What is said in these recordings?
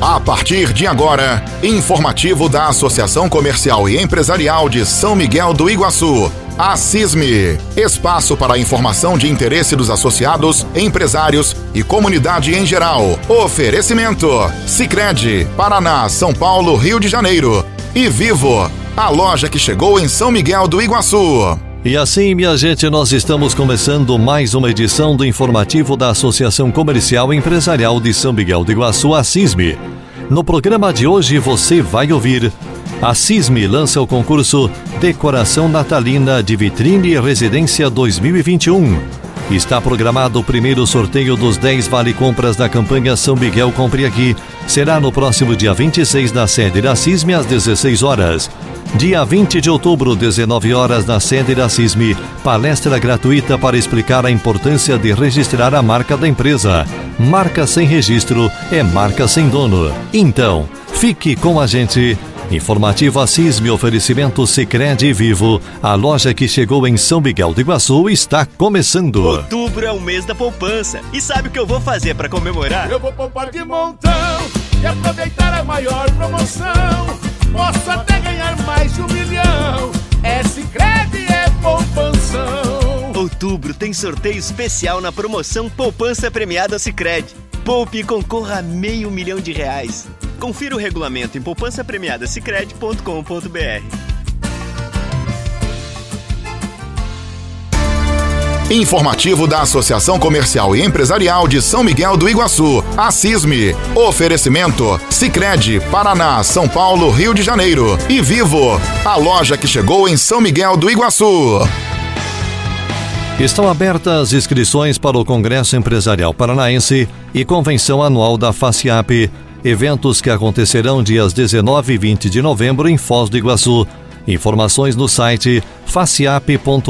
A partir de agora, informativo da Associação Comercial e Empresarial de São Miguel do Iguaçu, a CISME. Espaço para informação de interesse dos associados, empresários e comunidade em geral. Oferecimento: Sicredi, Paraná, São Paulo, Rio de Janeiro. E Vivo, a loja que chegou em São Miguel do Iguaçu. E assim, minha gente, nós estamos começando mais uma edição do informativo da Associação Comercial e Empresarial de São Miguel do Iguaçu, a CISME. No programa de hoje você vai ouvir. A CISME lança o concurso Decoração Natalina de Vitrine Residência 2021. Está programado o primeiro sorteio dos 10 Vale Compras da campanha São Miguel Compre Aqui. Será no próximo dia 26 na sede da CISME às 16 horas. Dia 20 de outubro, 19 horas, na sede da CISME, palestra gratuita para explicar a importância de registrar a marca da empresa. Marca sem registro é marca sem dono. Então, fique com a gente. Informativo CISME oferecimento Sicredi Vivo. A loja que chegou em São Miguel do Iguaçu está começando. Outubro é o mês da poupança. E sabe o que eu vou fazer para comemorar? Eu vou poupar de montão e aproveitar a maior promoção. Posso até ganhar mais de um milhão. É Sicredi é poupanção. Outubro tem sorteio especial na promoção Poupança Premiada Sicredi. Poupe e concorra a meio milhão de reais. Confira o regulamento em poupançapremiadasicredi.com.br. Informativo da Associação Comercial e Empresarial de São Miguel do Iguaçu, a CISME. Oferecimento: Sicredi, Paraná, São Paulo, Rio de Janeiro. E Vivo, a loja que chegou em São Miguel do Iguaçu. Estão abertas inscrições para o Congresso Empresarial Paranaense e Convenção Anual da FACIAP, eventos que acontecerão dias 19 e 20 de novembro em Foz do Iguaçu. Informações no site faciap.org.br.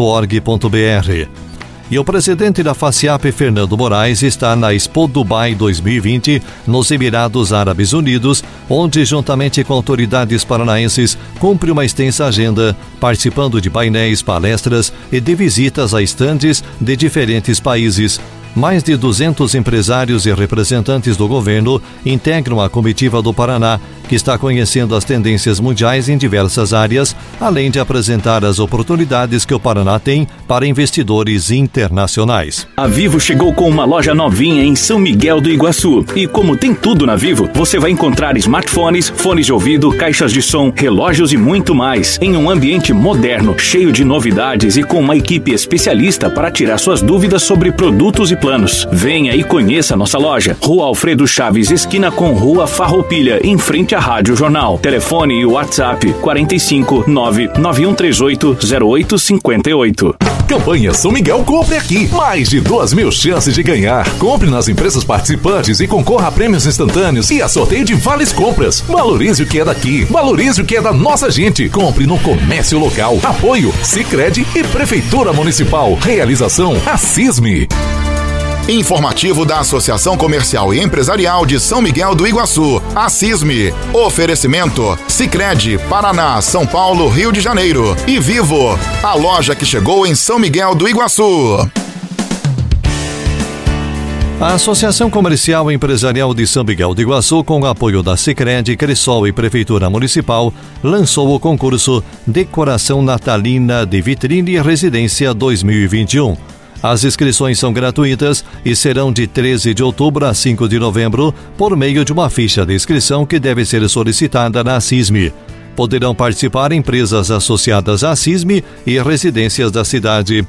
E o presidente da FACIAP, Fernando Moraes, está na Expo Dubai 2020, nos Emirados Árabes Unidos, onde, juntamente com autoridades paranaenses, cumpre uma extensa agenda, participando de painéis, palestras e de visitas a estandes de diferentes países. Mais de 200 empresários e representantes do governo integram a comitiva do Paraná, que está conhecendo as tendências mundiais em diversas áreas, além de apresentar as oportunidades que o Paraná tem para investidores internacionais. A Vivo chegou com uma loja novinha em São Miguel do Iguaçu. E como tem tudo na Vivo, você vai encontrar smartphones, fones de ouvido, caixas de som, relógios e muito mais, em um ambiente moderno, cheio de novidades e com uma equipe especialista para tirar suas dúvidas sobre produtos e planos. Venha e conheça nossa loja. Rua Alfredo Chaves, esquina com Rua Farroupilha, em frente à Rádio Jornal. Telefone e WhatsApp 45 99138 0858. Campanha São Miguel Compre Aqui. Mais de duas mil chances de ganhar. Compre nas empresas participantes e concorra a prêmios instantâneos e a sorteio de vales compras. Valorize o que é daqui. Valorize o que é da nossa gente. Compre no comércio local. Apoio Sicredi e Prefeitura Municipal. Realização Assisme. Informativo da Associação Comercial e Empresarial de São Miguel do Iguaçu, a CISME. Oferecimento: Sicredi, Paraná, São Paulo, Rio de Janeiro. E Vivo, a loja que chegou em São Miguel do Iguaçu. A Associação Comercial e Empresarial de São Miguel do Iguaçu, com o apoio da Sicredi, Cressol e Prefeitura Municipal, lançou o concurso Decoração Natalina de Vitrine Residência 2021. As inscrições são gratuitas e serão de 13 de outubro a 5 de novembro por meio de uma ficha de inscrição que deve ser solicitada na CISME. Poderão participar empresas associadas à CISME e residências da cidade.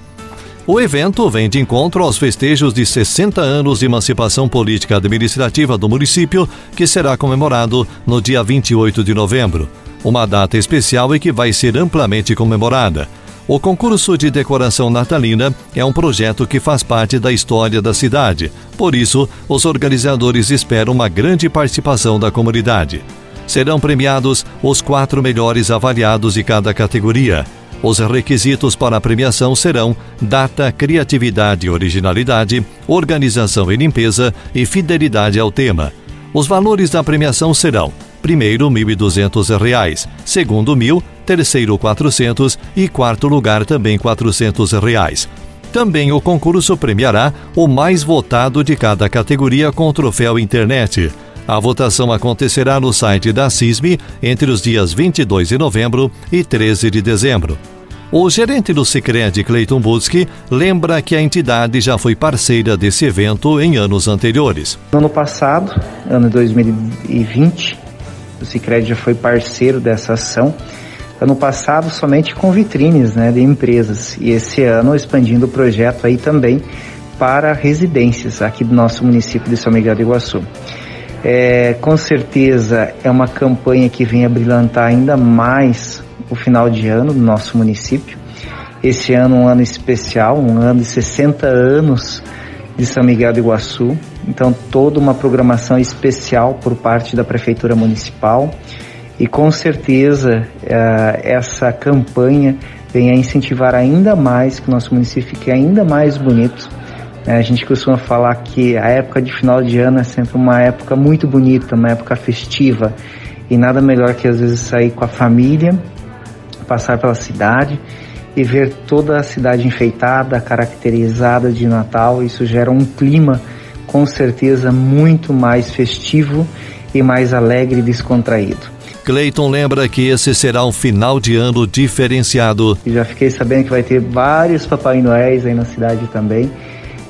O evento vem de encontro aos festejos de 60 anos de emancipação política administrativa do município, que será comemorado no dia 28 de novembro. Uma data especial e que vai ser amplamente comemorada. O concurso de decoração natalina é um projeto que faz parte da história da cidade. Por isso, os organizadores esperam uma grande participação da comunidade. Serão premiados os quatro melhores avaliados de cada categoria. Os requisitos para a premiação serão data, criatividade e originalidade, organização e limpeza e fidelidade ao tema. Os valores da premiação serão: primeiro R$ 1.200, segundo mil, terceiro 400 e quarto lugar também 400 reais. Também o concurso premiará o mais votado de cada categoria com o troféu internet. A votação acontecerá no site da CISME entre os dias 22 de novembro e 13 de dezembro. O gerente do Sicredi, Cleiton Butzki, lembra que a entidade já foi parceira desse evento em anos anteriores. No ano passado, ano 2020, o Sicredi já foi parceiro dessa ação. Ano passado, somente com vitrines né, de empresas. E esse ano, expandindo o projeto aí também para residências aqui do nosso município de São Miguel do Iguaçu. É, com certeza é uma campanha que vem a brilhantar ainda mais o final de ano do nosso município. Esse ano um ano especial, um ano de 60 anos de São Miguel do Iguaçu. Então toda uma programação especial por parte da prefeitura municipal e com certeza uh, essa campanha vem a incentivar ainda mais que o nosso município fique ainda mais bonito. Uh, a gente costuma falar que a época de final de ano é sempre uma época muito bonita, uma época festiva e nada melhor que às vezes sair com a família passar pela cidade e ver toda a cidade enfeitada, caracterizada de Natal. Isso gera um clima com certeza muito mais festivo e mais alegre e descontraído. Cleiton lembra que esse será um final de ano diferenciado. Já fiquei sabendo que vai ter vários Papai Noéis aí na cidade também.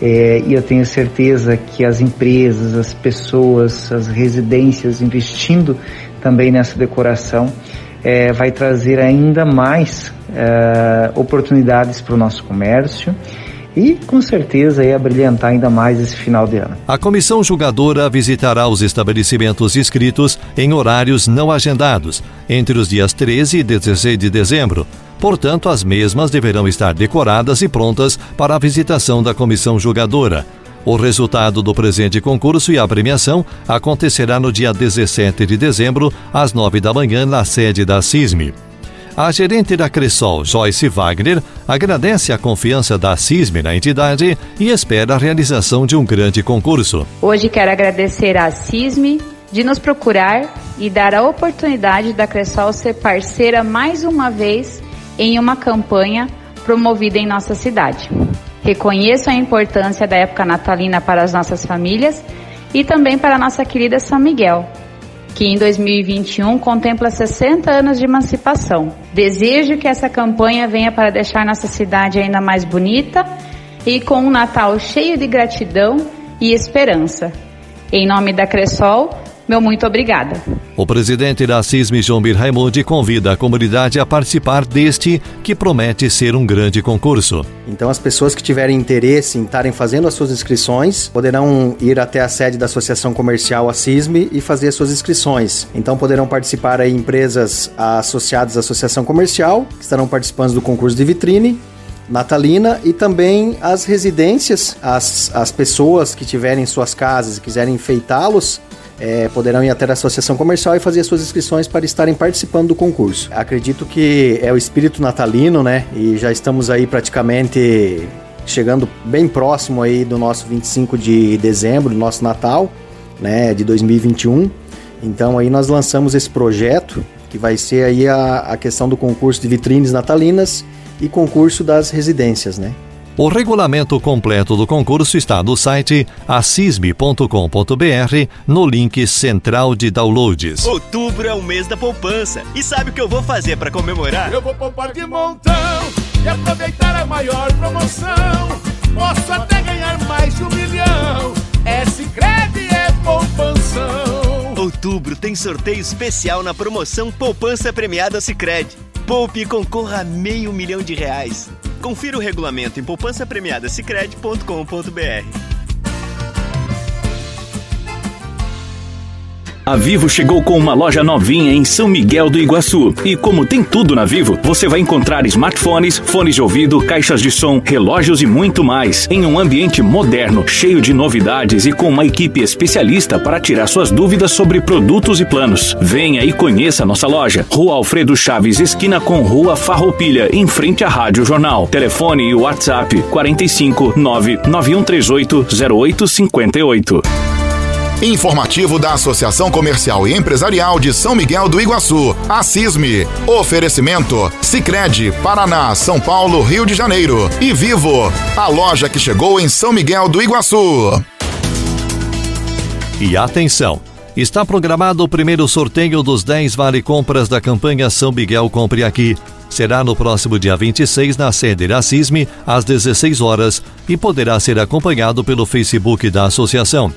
É, e eu tenho certeza que as empresas, as pessoas, as residências investindo também nessa decoração é, vai trazer ainda mais é, oportunidades para o nosso comércio e com certeza é brilhantar ainda mais esse final de ano. A comissão julgadora visitará os estabelecimentos inscritos em horários não agendados entre os dias 13 e 16 de dezembro. Portanto, as mesmas deverão estar decoradas e prontas para a visitação da comissão julgadora. O resultado do presente concurso e a premiação acontecerá no dia 17 de dezembro, às 9 da manhã, na sede da CISME. A gerente da Cressol, Joyce Wagner, agradece a confiança da CISME na entidade e espera a realização de um grande concurso. Hoje quero agradecer à CISME de nos procurar e dar a oportunidade da Cressol ser parceira mais uma vez em uma campanha promovida em nossa cidade. Reconheço a importância da época natalina para as nossas famílias e também para a nossa querida São Miguel, que em 2021 contempla 60 anos de emancipação. Desejo que essa campanha venha para deixar nossa cidade ainda mais bonita e com um Natal cheio de gratidão e esperança. Em nome da Cressol, meu muito obrigada. O presidente da CISM, João Raimundi, convida a comunidade a participar deste que promete ser um grande concurso. Então, as pessoas que tiverem interesse em estarem fazendo as suas inscrições poderão ir até a sede da Associação Comercial a CISM e fazer as suas inscrições. Então, poderão participar aí empresas associadas à Associação Comercial, que estarão participando do concurso de vitrine, natalina e também as residências, as, as pessoas que tiverem suas casas e quiserem enfeitá-los, é, poderão ir até a associação comercial e fazer suas inscrições para estarem participando do concurso. Acredito que é o espírito natalino, né? E já estamos aí praticamente chegando bem próximo aí do nosso 25 de dezembro, nosso Natal, né, de 2021. Então aí nós lançamos esse projeto que vai ser aí a, a questão do concurso de vitrines natalinas e concurso das residências, né? O regulamento completo do concurso está no site assisme.com.br no link central de downloads. Outubro é o mês da poupança. E sabe o que eu vou fazer para comemorar? Eu vou poupar de montão e aproveitar a maior promoção. Posso até ganhar mais de um milhão. É Sicredi é poupanção. Outubro tem sorteio especial na promoção Poupança Premiada Sicredi. Poupe e concorra a meio milhão de reais. Confira o regulamento em poupançapremiadasicredi.com.br. A Vivo chegou com uma loja novinha em São Miguel do Iguaçu. E como tem tudo na Vivo, você vai encontrar smartphones, fones de ouvido, caixas de som, relógios e muito mais, em um ambiente moderno, cheio de novidades e com uma equipe especialista para tirar suas dúvidas sobre produtos e planos. Venha e conheça nossa loja. Rua Alfredo Chaves, esquina com Rua Farroupilha, em frente à Rádio Jornal. Telefone e WhatsApp 45 99138 0858. Informativo da Associação Comercial e Empresarial de São Miguel do Iguaçu, a CISME. Oferecimento: Sicredi, Paraná, São Paulo, Rio de Janeiro e Vivo, a loja que chegou em São Miguel do Iguaçu. E atenção! Está programado o primeiro sorteio dos 10 vale compras da campanha São Miguel Compre Aqui. Será no próximo dia 26 na sede da CISME, às 16 horas, e poderá ser acompanhado pelo Facebook da associação.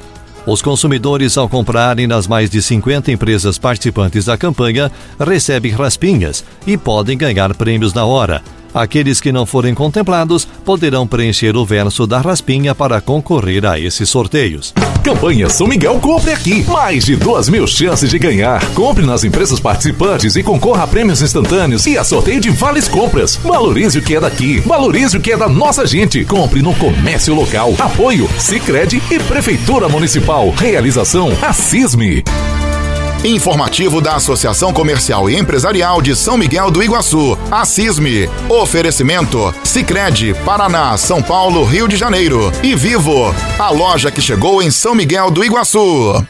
Os consumidores, ao comprarem nas mais de 50 empresas participantes da campanha, recebem raspinhas e podem ganhar prêmios na hora. Aqueles que não forem contemplados poderão preencher o verso da raspinha para concorrer a esses sorteios. Campanha São Miguel Compre Aqui. Mais de duas mil chances de ganhar. Compre nas empresas participantes e concorra a prêmios instantâneos e a sorteio de vales compras. Valorize o que é daqui. Valorize o que é da nossa gente. Compre no comércio local. Apoio Sicredi e Prefeitura Municipal. Realização Assisme. Informativo da Associação Comercial e Empresarial de São Miguel do Iguaçu, a CISME. Oferecimento: Sicredi, Paraná, São Paulo, Rio de Janeiro e Vivo, a loja que chegou em São Miguel do Iguaçu.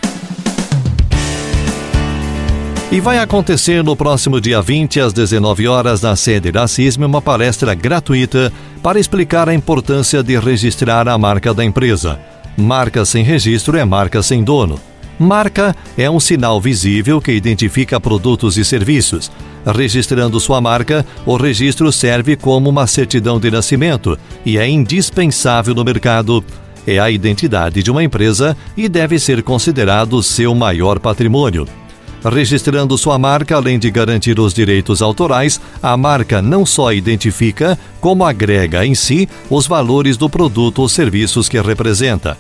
E vai acontecer no próximo dia 20 às 19 horas na sede da CISME uma palestra gratuita para explicar a importância de registrar a marca da empresa. Marca sem registro é marca sem dono. Marca é um sinal visível que identifica produtos e serviços. Registrando sua marca, o registro serve como uma certidão de nascimento e é indispensável no mercado. É a identidade de uma empresa e deve ser considerado seu maior patrimônio. Registrando sua marca, além de garantir os direitos autorais, a marca não só identifica, como agrega em si os valores do produto ou serviços que representa.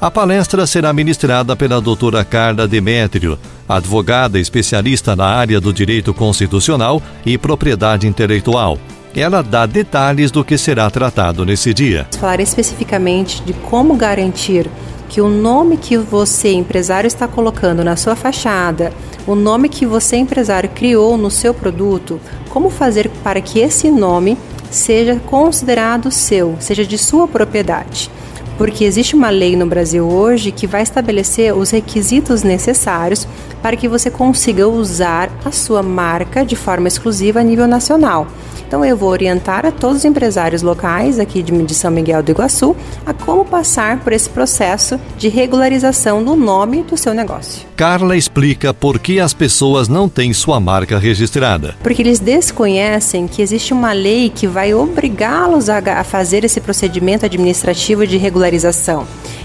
A palestra será ministrada pela doutora Carla Demétrio, advogada especialista na área do direito constitucional e propriedade intelectual. Ela dá detalhes do que será tratado nesse dia. Falar especificamente de como garantir que o nome que você, empresário, está colocando na sua fachada, o nome que você, empresário, criou no seu produto, como fazer para que esse nome seja considerado seu, seja de sua propriedade porque existe uma lei no Brasil hoje que vai estabelecer os requisitos necessários para que você consiga usar a sua marca de forma exclusiva a nível nacional. Então eu vou orientar a todos os empresários locais aqui de São Miguel do Iguaçu a como passar por esse processo de regularização do nome do seu negócio. Carla explica por que as pessoas não têm sua marca registrada. Porque eles desconhecem que existe uma lei que vai obrigá-los a fazer esse procedimento administrativo de regularização.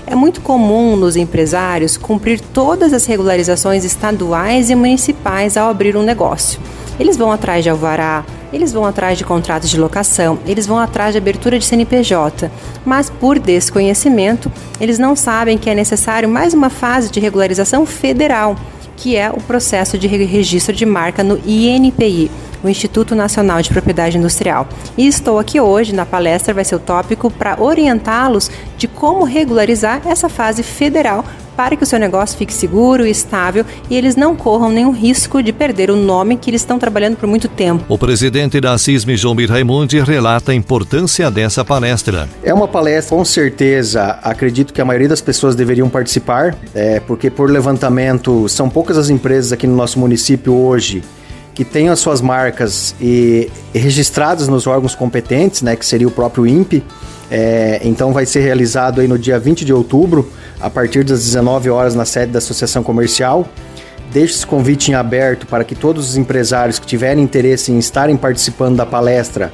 É muito comum nos empresários cumprir todas as regularizações estaduais e municipais ao abrir um negócio. Eles vão atrás de alvará, eles vão atrás de contratos de locação, eles vão atrás de abertura de CNPJ, mas por desconhecimento, eles não sabem que é necessário mais uma fase de regularização federal, que é o processo de registro de marca no INPI, o Instituto Nacional de Propriedade Industrial. E estou aqui hoje na palestra, vai ser o tópico para orientá-los de como regularizar essa fase federal para que o seu negócio fique seguro e estável e eles não corram nenhum risco de perder o nome que eles estão trabalhando por muito tempo. O presidente da CISM, João Raimundi, relata a importância dessa palestra. É uma palestra, com certeza, acredito que a maioria das pessoas deveriam participar, é, porque por levantamento, são poucas as empresas aqui no nosso município hoje que têm as suas marcas e registradas nos órgãos competentes, né, que seria o próprio INPE. É, então vai ser realizado aí no dia 20 de outubro a partir das 19 horas na sede da Associação Comercial. Deixe esse convite em aberto para que todos os empresários que tiverem interesse em estarem participando da palestra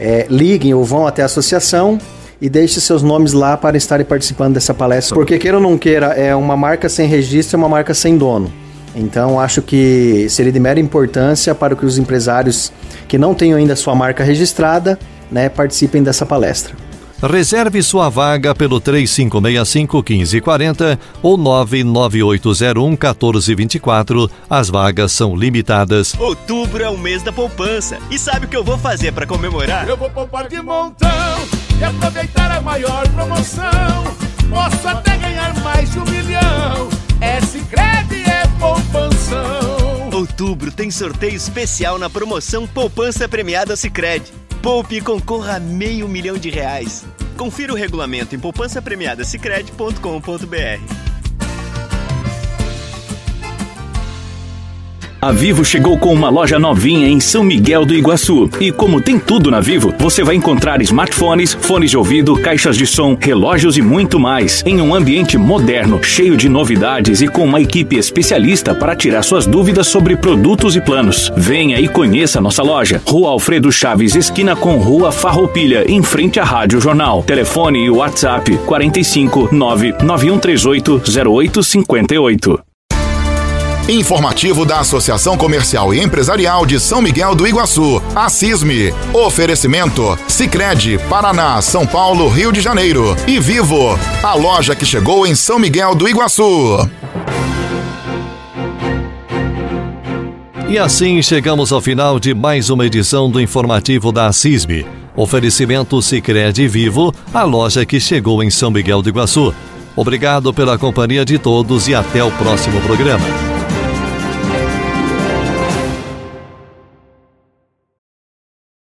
é, liguem ou vão até a associação e deixe seus nomes lá para estarem participando dessa palestra. Porque queira ou não queira, é uma marca sem registro, é uma marca sem dono. Então acho que seria de mera importância para que os empresários que não tenham ainda sua marca registrada, né, participem dessa palestra. Reserve sua vaga pelo 3565-1540 ou 99801-1424. As vagas são limitadas. Outubro é o mês da poupança. E sabe o que eu vou fazer para comemorar? Eu vou poupar de montão e aproveitar a maior promoção. Posso até ganhar mais de um milhão. É Sicredi é Outubro tem sorteio especial na promoção Poupança Premiada Sicredi. Poupe e concorra a meio milhão de reais. Confira o regulamento em poupançapremiadasicredi.com.br. A Vivo chegou com uma loja novinha em São Miguel do Iguaçu. E como tem tudo na Vivo, você vai encontrar smartphones, fones de ouvido, caixas de som, relógios e muito mais. Em um ambiente moderno, cheio de novidades e com uma equipe especialista para tirar suas dúvidas sobre produtos e planos. Venha e conheça nossa loja. Rua Alfredo Chaves, esquina com Rua Farroupilha, em frente à Rádio Jornal. Telefone e WhatsApp 45 99138 0858. Informativo da Associação Comercial e Empresarial de São Miguel do Iguaçu, a. Oferecimento: Sicredi, Paraná, São Paulo, Rio de Janeiro e Vivo, a loja que chegou em São Miguel do Iguaçu. E assim chegamos ao final de mais uma edição do informativo da CISME. Oferecimento Sicredi Vivo, a loja que chegou em São Miguel do Iguaçu. Obrigado pela companhia de todos e até o próximo programa.